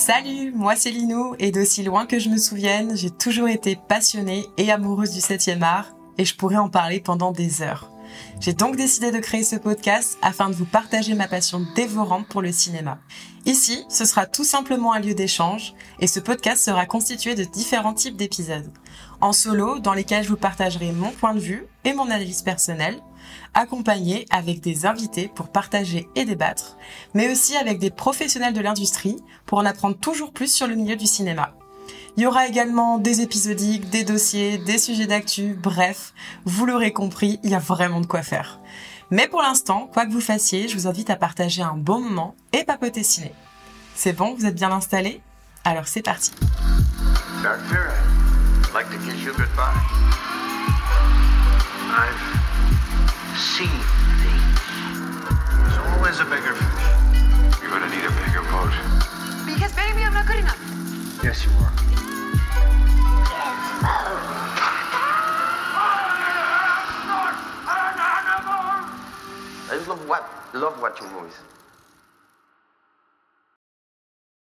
Salut, moi c'est Linou et d'aussi loin que je me souvienne, j'ai toujours été passionnée et amoureuse du 7e art et je pourrais en parler pendant des heures. J'ai donc décidé de créer ce podcast afin de vous partager ma passion dévorante pour le cinéma. Ici, ce sera tout simplement un lieu d'échange et ce podcast sera constitué de différents types d'épisodes. En solo, dans lesquels je vous partagerai mon point de vue et mon analyse personnelle, accompagné avec des invités pour partager et débattre, mais aussi avec des professionnels de l'industrie pour en apprendre toujours plus sur le milieu du cinéma. Il y aura également des épisodiques, des dossiers, des sujets d'actu, bref, vous l'aurez compris, il y a vraiment de quoi faire. Mais pour l'instant, quoi que vous fassiez, je vous invite à partager un bon moment et papoter ciné. C'est bon, vous êtes bien installés? Alors c'est parti. Doctor, I'd like to kiss you goodbye. I've seen things. There's always a bigger Yes, you are. I love what love watching movies.